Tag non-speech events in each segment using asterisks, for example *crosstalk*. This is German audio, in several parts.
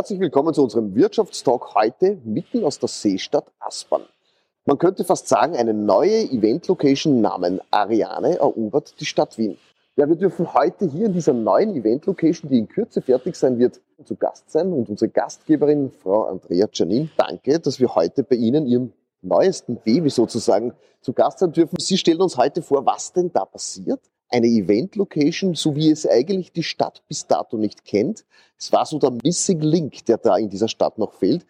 Herzlich willkommen zu unserem Wirtschaftstalk heute mitten aus der Seestadt Aspern. Man könnte fast sagen, eine neue Event-Location namens Ariane erobert die Stadt Wien. Ja, wir dürfen heute hier in dieser neuen Event-Location, die in Kürze fertig sein wird, zu Gast sein. Und unsere Gastgeberin, Frau Andrea Janin, danke, dass wir heute bei Ihnen, Ihrem neuesten Baby sozusagen, zu Gast sein dürfen. Sie stellen uns heute vor, was denn da passiert eine Event-Location, so wie es eigentlich die Stadt bis dato nicht kennt. Es war so der Missing Link, der da in dieser Stadt noch fehlt.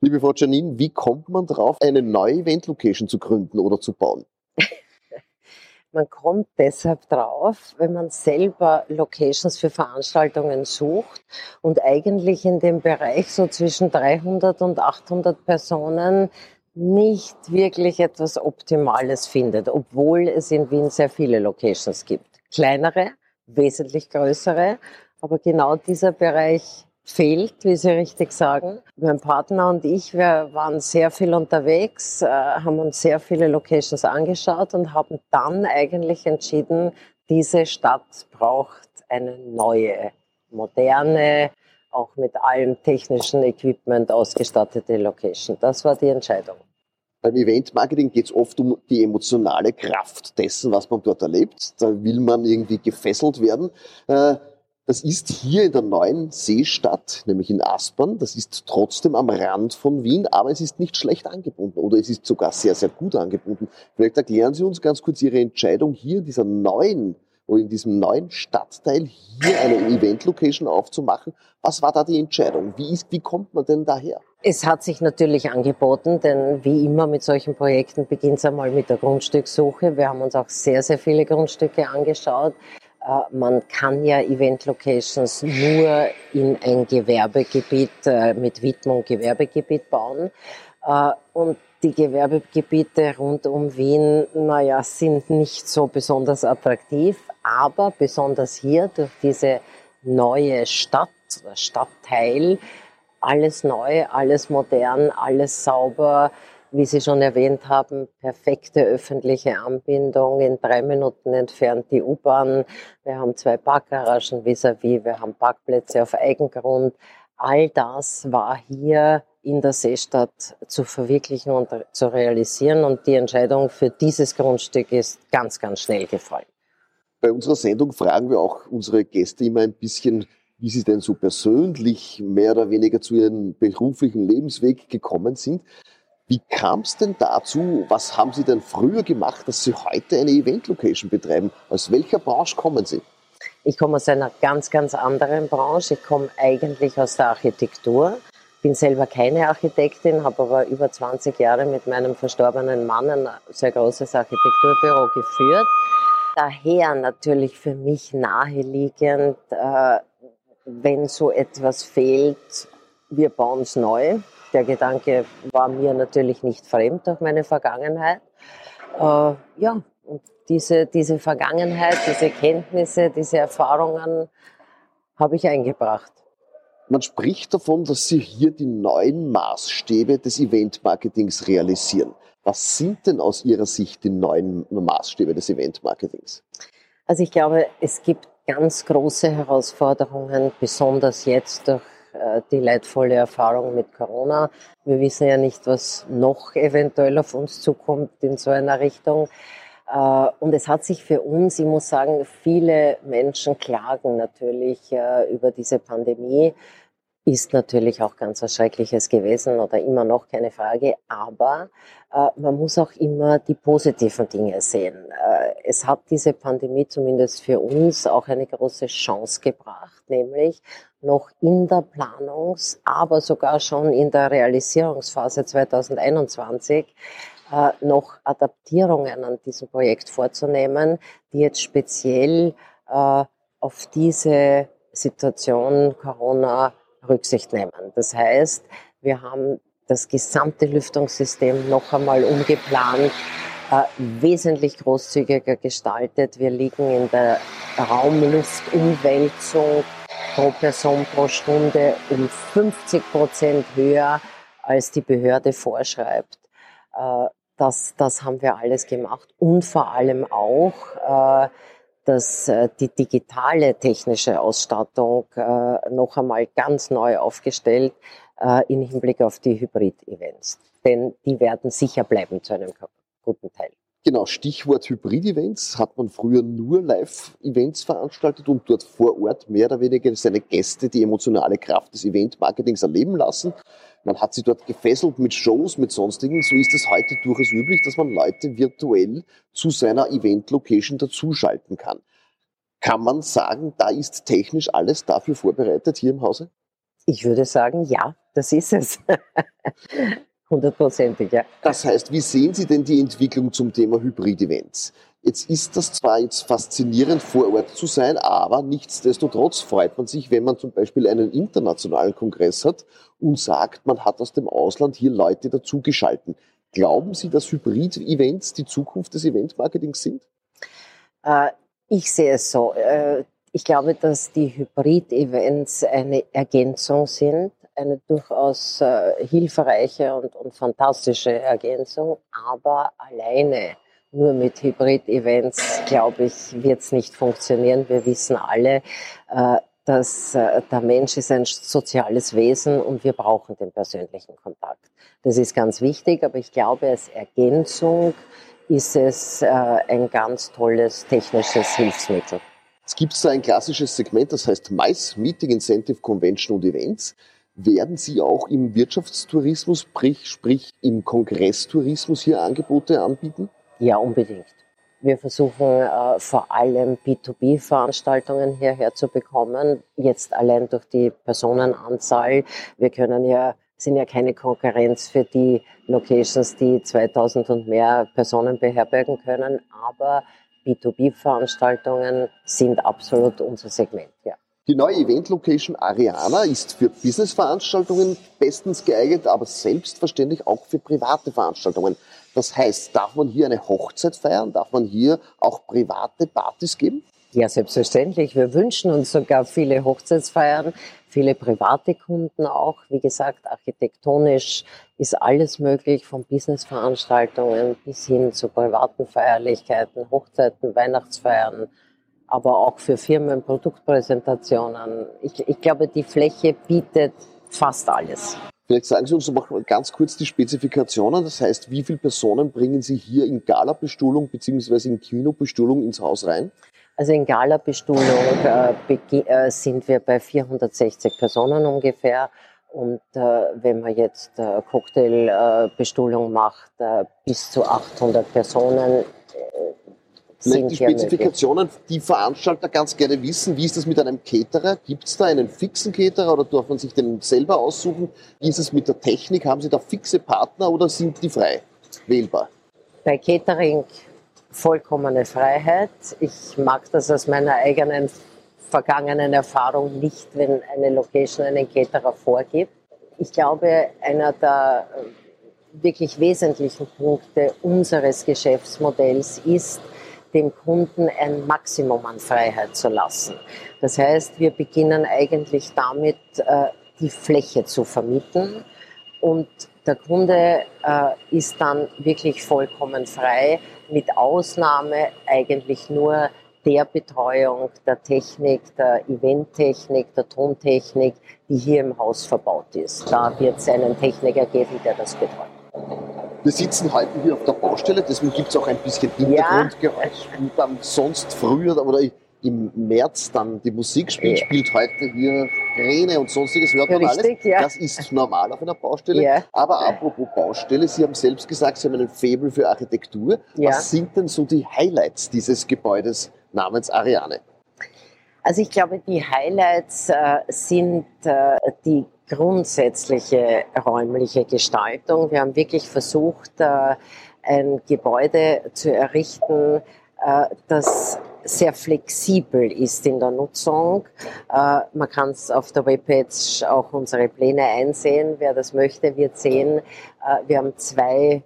Liebe Frau Janine, wie kommt man drauf, eine neue Event-Location zu gründen oder zu bauen? *laughs* Man kommt deshalb drauf, wenn man selber Locations für Veranstaltungen sucht und eigentlich in dem Bereich so zwischen 300 und 800 Personen nicht wirklich etwas Optimales findet, obwohl es in Wien sehr viele Locations gibt. Kleinere, wesentlich größere, aber genau dieser Bereich fehlt, wie Sie richtig sagen. Mein Partner und ich, wir waren sehr viel unterwegs, äh, haben uns sehr viele Locations angeschaut und haben dann eigentlich entschieden, diese Stadt braucht eine neue, moderne, auch mit allem technischen Equipment ausgestattete Location. Das war die Entscheidung. Beim Event-Marketing geht es oft um die emotionale Kraft dessen, was man dort erlebt. Da will man irgendwie gefesselt werden. Äh, das ist hier in der neuen Seestadt, nämlich in Aspern. Das ist trotzdem am Rand von Wien, aber es ist nicht schlecht angebunden oder es ist sogar sehr, sehr gut angebunden. Vielleicht erklären Sie uns ganz kurz Ihre Entscheidung hier in dieser neuen in diesem neuen Stadtteil hier eine Event-Location aufzumachen. Was war da die Entscheidung? Wie, ist, wie kommt man denn daher? Es hat sich natürlich angeboten, denn wie immer mit solchen Projekten beginnt es einmal mit der Grundstückssuche. Wir haben uns auch sehr, sehr viele Grundstücke angeschaut. Äh, man kann ja Event-Locations nur in ein Gewerbegebiet äh, mit Widmung Gewerbegebiet bauen. Äh, und die Gewerbegebiete rund um Wien, naja, sind nicht so besonders attraktiv, aber besonders hier durch diese neue Stadt, Stadtteil, alles neu, alles modern, alles sauber, wie Sie schon erwähnt haben, perfekte öffentliche Anbindung, in drei Minuten entfernt die U-Bahn. Wir haben zwei Parkgaragen vis-à-vis, -vis. wir haben Parkplätze auf Eigengrund. All das war hier in der Seestadt zu verwirklichen und zu realisieren. Und die Entscheidung für dieses Grundstück ist ganz, ganz schnell gefallen. Bei unserer Sendung fragen wir auch unsere Gäste immer ein bisschen, wie sie denn so persönlich mehr oder weniger zu ihrem beruflichen Lebensweg gekommen sind. Wie kam es denn dazu? Was haben Sie denn früher gemacht, dass Sie heute eine Event-Location betreiben? Aus welcher Branche kommen Sie? Ich komme aus einer ganz, ganz anderen Branche. Ich komme eigentlich aus der Architektur bin selber keine Architektin, habe aber über 20 Jahre mit meinem verstorbenen Mann ein sehr großes Architekturbüro geführt. Daher natürlich für mich naheliegend, äh, wenn so etwas fehlt, wir bauen es neu. Der Gedanke war mir natürlich nicht fremd durch meine Vergangenheit. Äh, ja, und diese, diese Vergangenheit, diese Kenntnisse, diese Erfahrungen habe ich eingebracht. Man spricht davon, dass Sie hier die neuen Maßstäbe des Event-Marketings realisieren. Was sind denn aus Ihrer Sicht die neuen Maßstäbe des Event-Marketings? Also ich glaube, es gibt ganz große Herausforderungen, besonders jetzt durch äh, die leidvolle Erfahrung mit Corona. Wir wissen ja nicht, was noch eventuell auf uns zukommt in so einer Richtung. Äh, und es hat sich für uns, ich muss sagen, viele Menschen klagen natürlich äh, über diese Pandemie ist natürlich auch ganz was Schreckliches gewesen oder immer noch keine Frage. Aber äh, man muss auch immer die positiven Dinge sehen. Äh, es hat diese Pandemie zumindest für uns auch eine große Chance gebracht, nämlich noch in der Planungs-, aber sogar schon in der Realisierungsphase 2021 äh, noch Adaptierungen an diesem Projekt vorzunehmen, die jetzt speziell äh, auf diese Situation Corona Rücksicht nehmen. Das heißt, wir haben das gesamte Lüftungssystem noch einmal umgeplant, äh, wesentlich großzügiger gestaltet. Wir liegen in der Raumluftumwälzung pro Person pro Stunde um 50 Prozent höher, als die Behörde vorschreibt. Äh, das, das haben wir alles gemacht und vor allem auch äh, dass äh, die digitale technische Ausstattung äh, noch einmal ganz neu aufgestellt äh, im Hinblick auf die Hybrid-Events. Denn die werden sicher bleiben zu einem guten Teil. Genau, Stichwort Hybrid-Events hat man früher nur Live-Events veranstaltet und dort vor Ort mehr oder weniger seine Gäste die emotionale Kraft des Event-Marketings erleben lassen. Man hat sie dort gefesselt mit Shows, mit sonstigen. So ist es heute durchaus üblich, dass man Leute virtuell zu seiner Event-Location dazuschalten kann. Kann man sagen, da ist technisch alles dafür vorbereitet hier im Hause? Ich würde sagen, ja, das ist es. *laughs* Hundertprozentig, ja. Das heißt, wie sehen Sie denn die Entwicklung zum Thema Hybrid-Events? Jetzt ist das zwar jetzt faszinierend, vor Ort zu sein, aber nichtsdestotrotz freut man sich, wenn man zum Beispiel einen internationalen Kongress hat und sagt, man hat aus dem Ausland hier Leute dazugeschalten. Glauben Sie, dass Hybrid-Events die Zukunft des Event-Marketings sind? Äh, ich sehe es so. Äh, ich glaube, dass die Hybrid-Events eine Ergänzung sind eine durchaus äh, hilfreiche und, und fantastische Ergänzung, aber alleine nur mit Hybrid-Events, glaube ich, wird es nicht funktionieren. Wir wissen alle, äh, dass äh, der Mensch ist ein soziales Wesen und wir brauchen den persönlichen Kontakt. Das ist ganz wichtig, aber ich glaube, als Ergänzung ist es äh, ein ganz tolles technisches Hilfsmittel. Es gibt so ein klassisches Segment, das heißt MICE, Meeting Incentive Convention und Events. Werden Sie auch im Wirtschaftstourismus, sprich, sprich im Kongresstourismus hier Angebote anbieten? Ja, unbedingt. Wir versuchen äh, vor allem B2B-Veranstaltungen hierher zu bekommen. Jetzt allein durch die Personenanzahl. Wir können ja, sind ja keine Konkurrenz für die Locations, die 2000 und mehr Personen beherbergen können. Aber B2B-Veranstaltungen sind absolut unser Segment, ja. Die neue Event-Location Ariana ist für Business-Veranstaltungen bestens geeignet, aber selbstverständlich auch für private Veranstaltungen. Das heißt, darf man hier eine Hochzeit feiern? Darf man hier auch private Partys geben? Ja, selbstverständlich. Wir wünschen uns sogar viele Hochzeitsfeiern, viele private Kunden auch. Wie gesagt, architektonisch ist alles möglich, von Businessveranstaltungen bis hin zu privaten Feierlichkeiten, Hochzeiten, Weihnachtsfeiern, aber auch für Firmen Produktpräsentationen. Ich, ich glaube, die Fläche bietet fast alles. Vielleicht sagen Sie uns noch ganz kurz die Spezifikationen. Das heißt, wie viele Personen bringen Sie hier in Gala-Bestuhlung bzw. in Kinobestuhlung ins Haus rein? Also in Gala-Bestuhlung äh, äh, sind wir bei 460 Personen ungefähr. Und äh, wenn man jetzt äh, Cocktailbestuhlung macht, äh, bis zu 800 Personen, Vielleicht die Spezifikationen, die Veranstalter ganz gerne wissen, wie ist das mit einem Caterer? Gibt es da einen fixen Caterer oder darf man sich den selber aussuchen? Wie ist es mit der Technik? Haben Sie da fixe Partner oder sind die frei wählbar? Bei Catering vollkommene Freiheit. Ich mag das aus meiner eigenen vergangenen Erfahrung nicht, wenn eine Location einen Caterer vorgibt. Ich glaube, einer der wirklich wesentlichen Punkte unseres Geschäftsmodells ist, dem Kunden ein Maximum an Freiheit zu lassen. Das heißt, wir beginnen eigentlich damit, äh, die Fläche zu vermieten und der Kunde äh, ist dann wirklich vollkommen frei, mit Ausnahme eigentlich nur der Betreuung der Technik, der Eventtechnik, der Tontechnik, die hier im Haus verbaut ist. Da wird es einen Techniker geben, der das betreut. Wir sitzen heute hier auf der Baustelle, deswegen gibt es auch ein bisschen Hintergrundgeräusch. Ja. Und dann sonst früher oder im März dann die Musik spielt, ja. spielt heute hier Kräne und sonstiges, hört man Richtig, alles. Ja. Das ist normal auf einer Baustelle. Ja. Aber apropos Baustelle, Sie haben selbst gesagt, Sie haben einen Faible für Architektur. Was sind denn so die Highlights dieses Gebäudes namens Ariane? Also ich glaube, die Highlights äh, sind äh, die grundsätzliche räumliche Gestaltung. Wir haben wirklich versucht, äh, ein Gebäude zu errichten, äh, das sehr flexibel ist in der Nutzung. Äh, man kann es auf der Webpage auch unsere Pläne einsehen. Wer das möchte, wird sehen. Wir haben zwei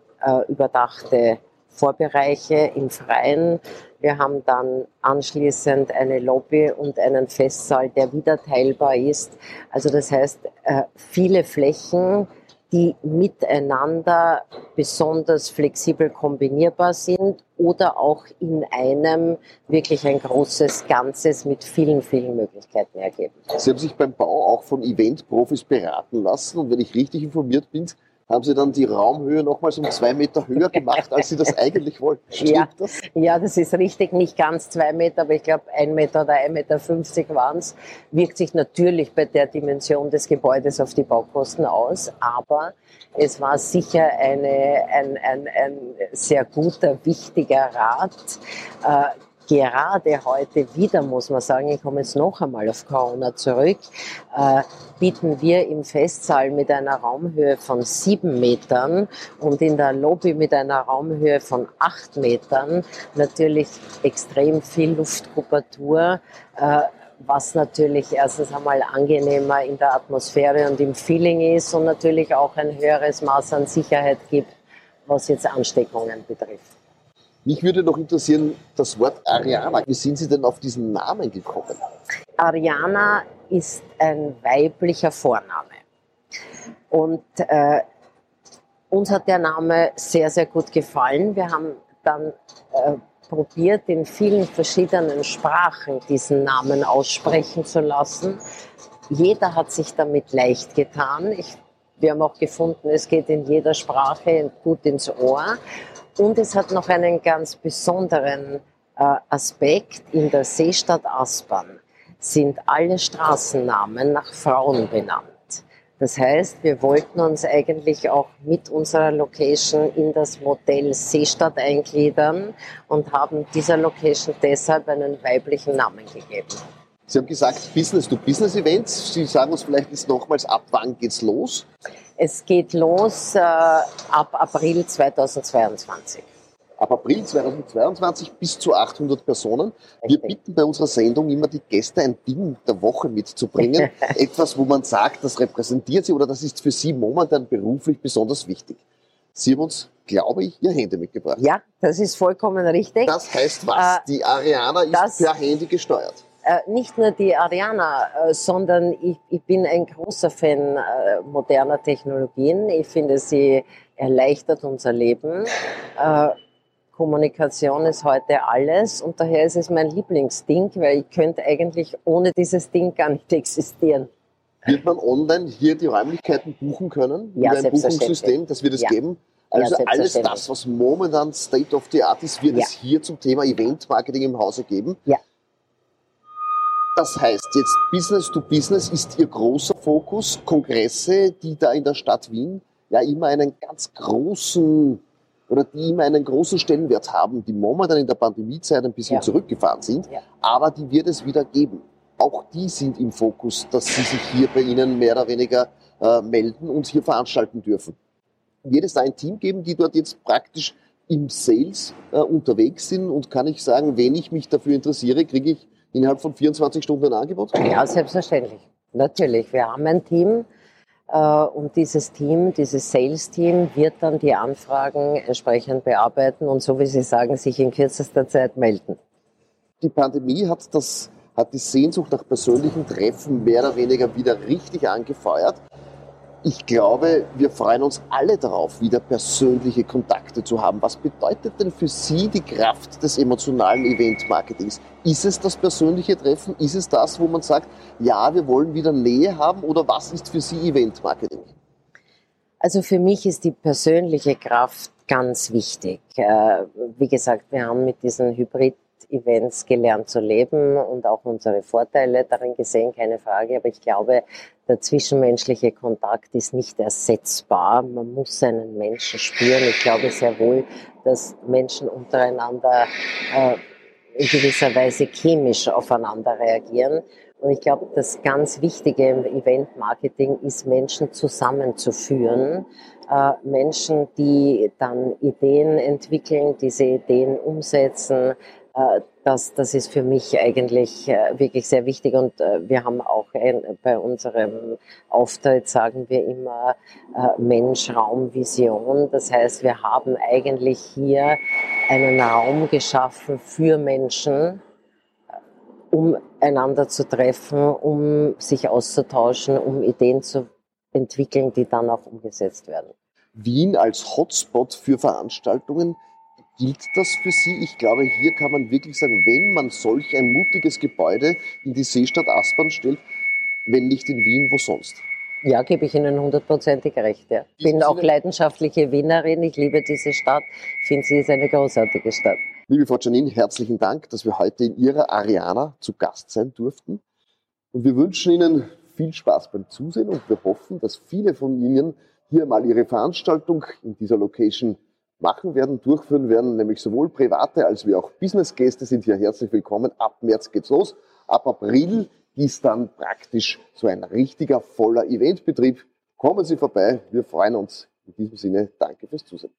überdachte Vorbereiche im Freien. Wir haben dann anschließend eine Lobby und einen Festsaal, der wieder teilbar ist. Also das heißt, äh, viele Flächen, die miteinander besonders flexibel kombinierbar sind oder auch in einem wirklich ein großes Ganzes mit vielen, vielen Möglichkeiten ergeben. Sie haben sich beim Bau auch von Eventprofis beraten lassen und wenn ich richtig informiert bin, haben Sie dann die Raumhöhe nochmals um zwei Meter höher gemacht, als Sie das *laughs* eigentlich wollten. Stimmt ja, das? ja, das ist richtig, nicht ganz zwei Meter, aber ich glaube ein Meter oder ein Meter fünfzig waren es. Wirkt sich natürlich bei der Dimension des Gebäudes auf die Baukosten aus, aber es war sicher eine, ein, ein, ein sehr guter, wichtiger Rat, äh, gerade heute wieder, muss man sagen, ich komme jetzt noch einmal auf Corona zurück, äh, bieten wir im Festsaal mit einer Raumhöhe von sieben Metern und in der Lobby mit einer Raumhöhe von acht Metern natürlich extrem viel Luftkupatur. Äh, was natürlich erstens einmal angenehmer in der Atmosphäre und im Feeling ist und natürlich auch ein höheres Maß an Sicherheit gibt, was jetzt Ansteckungen betrifft. Mich würde noch interessieren, das Wort Ariana. Wie sind Sie denn auf diesen Namen gekommen? Ariana ist ein weiblicher Vorname. Und äh, uns hat der Name sehr, sehr gut gefallen. Wir haben dann äh, probiert, in vielen verschiedenen Sprachen diesen Namen aussprechen zu lassen. Jeder hat sich damit leicht getan. Ich, wir haben auch gefunden, es geht in jeder Sprache gut ins Ohr. Und es hat noch einen ganz besonderen äh, Aspekt. In der Seestadt Aspern sind alle Straßennamen nach Frauen benannt. Das heißt, wir wollten uns eigentlich auch mit unserer Location in das Modell Seestadt eingliedern und haben dieser Location deshalb einen weiblichen Namen gegeben. Sie haben gesagt Business-to-Business-Events. Sie sagen uns vielleicht jetzt nochmals ab, wann geht's los? Es geht los äh, ab April 2022. Ab April 2022 bis zu 800 Personen. Wir bitten bei unserer Sendung immer die Gäste ein Ding der Woche mitzubringen. *laughs* Etwas, wo man sagt, das repräsentiert sie oder das ist für sie momentan beruflich besonders wichtig. Sie haben uns, glaube ich, Ihr Handy mitgebracht. Ja, das ist vollkommen richtig. Das heißt was? Äh, die Ariana ist per Handy gesteuert. Äh, nicht nur die Ariana, äh, sondern ich, ich, bin ein großer Fan äh, moderner Technologien. Ich finde, sie erleichtert unser Leben. Kommunikation ist heute alles und daher ist es mein Lieblingsding, weil ich könnte eigentlich ohne dieses Ding gar nicht *laughs* existieren. Wird man online hier die Räumlichkeiten buchen können? Ja, ein Buchungssystem, das wird es ja. geben? Also ja, alles das, was momentan State of the Art ist, wird ja. es hier zum Thema Event Marketing im Hause geben. Ja. Das heißt jetzt Business to Business ist Ihr großer Fokus. Kongresse, die da in der Stadt Wien ja immer einen ganz großen oder die immer einen großen Stellenwert haben, die momentan in der Pandemiezeit ein bisschen ja. zurückgefahren sind, ja. aber die wird es wieder geben. Auch die sind im Fokus, dass sie sich hier bei Ihnen mehr oder weniger äh, melden und hier veranstalten dürfen. Wird es da ein Team geben, die dort jetzt praktisch im Sales äh, unterwegs sind und kann ich sagen, wenn ich mich dafür interessiere, kriege ich innerhalb von 24 Stunden ein Angebot? Ja, selbstverständlich. Natürlich. Wir haben ein Team äh, und dieses Team, dieses Sales-Team wird dann die Anfragen entsprechend bearbeiten und so wie Sie sagen, sich in kürzester Zeit melden. Die Pandemie hat das hat die Sehnsucht nach persönlichen Treffen mehr oder weniger wieder richtig angefeuert ich glaube, wir freuen uns alle darauf, wieder persönliche Kontakte zu haben. Was bedeutet denn für Sie die Kraft des emotionalen Event-Marketings? Ist es das persönliche Treffen? Ist es das, wo man sagt, ja, wir wollen wieder Nähe haben? Oder was ist für Sie Event-Marketing? Also für mich ist die persönliche Kraft ganz wichtig. Äh, wie gesagt, wir haben mit diesen Hybrid Events gelernt zu leben und auch unsere Vorteile darin gesehen, keine Frage. Aber ich glaube, der zwischenmenschliche Kontakt ist nicht ersetzbar. Man muss einen Menschen spüren. Ich glaube sehr wohl, dass Menschen untereinander äh, in gewisser Weise chemisch aufeinander reagieren. Und ich glaube, das ganz Wichtige im Event-Marketing ist, Menschen zusammenzuführen. Äh, Menschen, die dann Ideen entwickeln, diese Ideen umsetzen, das, das ist für mich eigentlich äh, wirklich sehr wichtig und äh, wir haben auch ein, bei unserem Auftritt sagen wir immer Mensch, Raum, Vision. Das heißt, wir haben eigentlich hier einen Raum geschaffen für Menschen, um einander zu treffen, um sich auszutauschen, um Ideen zu entwickeln, die dann auch umgesetzt werden. Wien als Hotspot für Veranstaltungen, gilt das für Sie? Ich glaube, hier kann man wirklich sagen, wenn man solch ein mutiges Gebäude in die Seestadt Aspern stellt, wenn nicht in Wien, wo sonst? Ja, gebe ich Ihnen hundertprozentig recht. Ja. Ich bin auch leidenschaftliche Wienerin. Ich liebe diese Stadt. Ich finde, sie ist eine großartige Stadt. Liebe Frau Janine, herzlichen Dank, dass wir heute in Ihrer Ariana zu Gast sein durften. Und wir wünschen Ihnen viel Spaß beim Zusehen und wir hoffen, dass viele von Ihnen hier mal ihre Veranstaltung in dieser Location machen werden, durchführen werden, nämlich sowohl private als wie auch Businessgäste sind hier herzlich willkommen. Ab März geht's los. Ab April ist dann praktisch so ein richtiger voller Eventbetrieb. Kommen Sie vorbei. Wir freuen uns. In diesem Sinne, danke fürs Zusehen.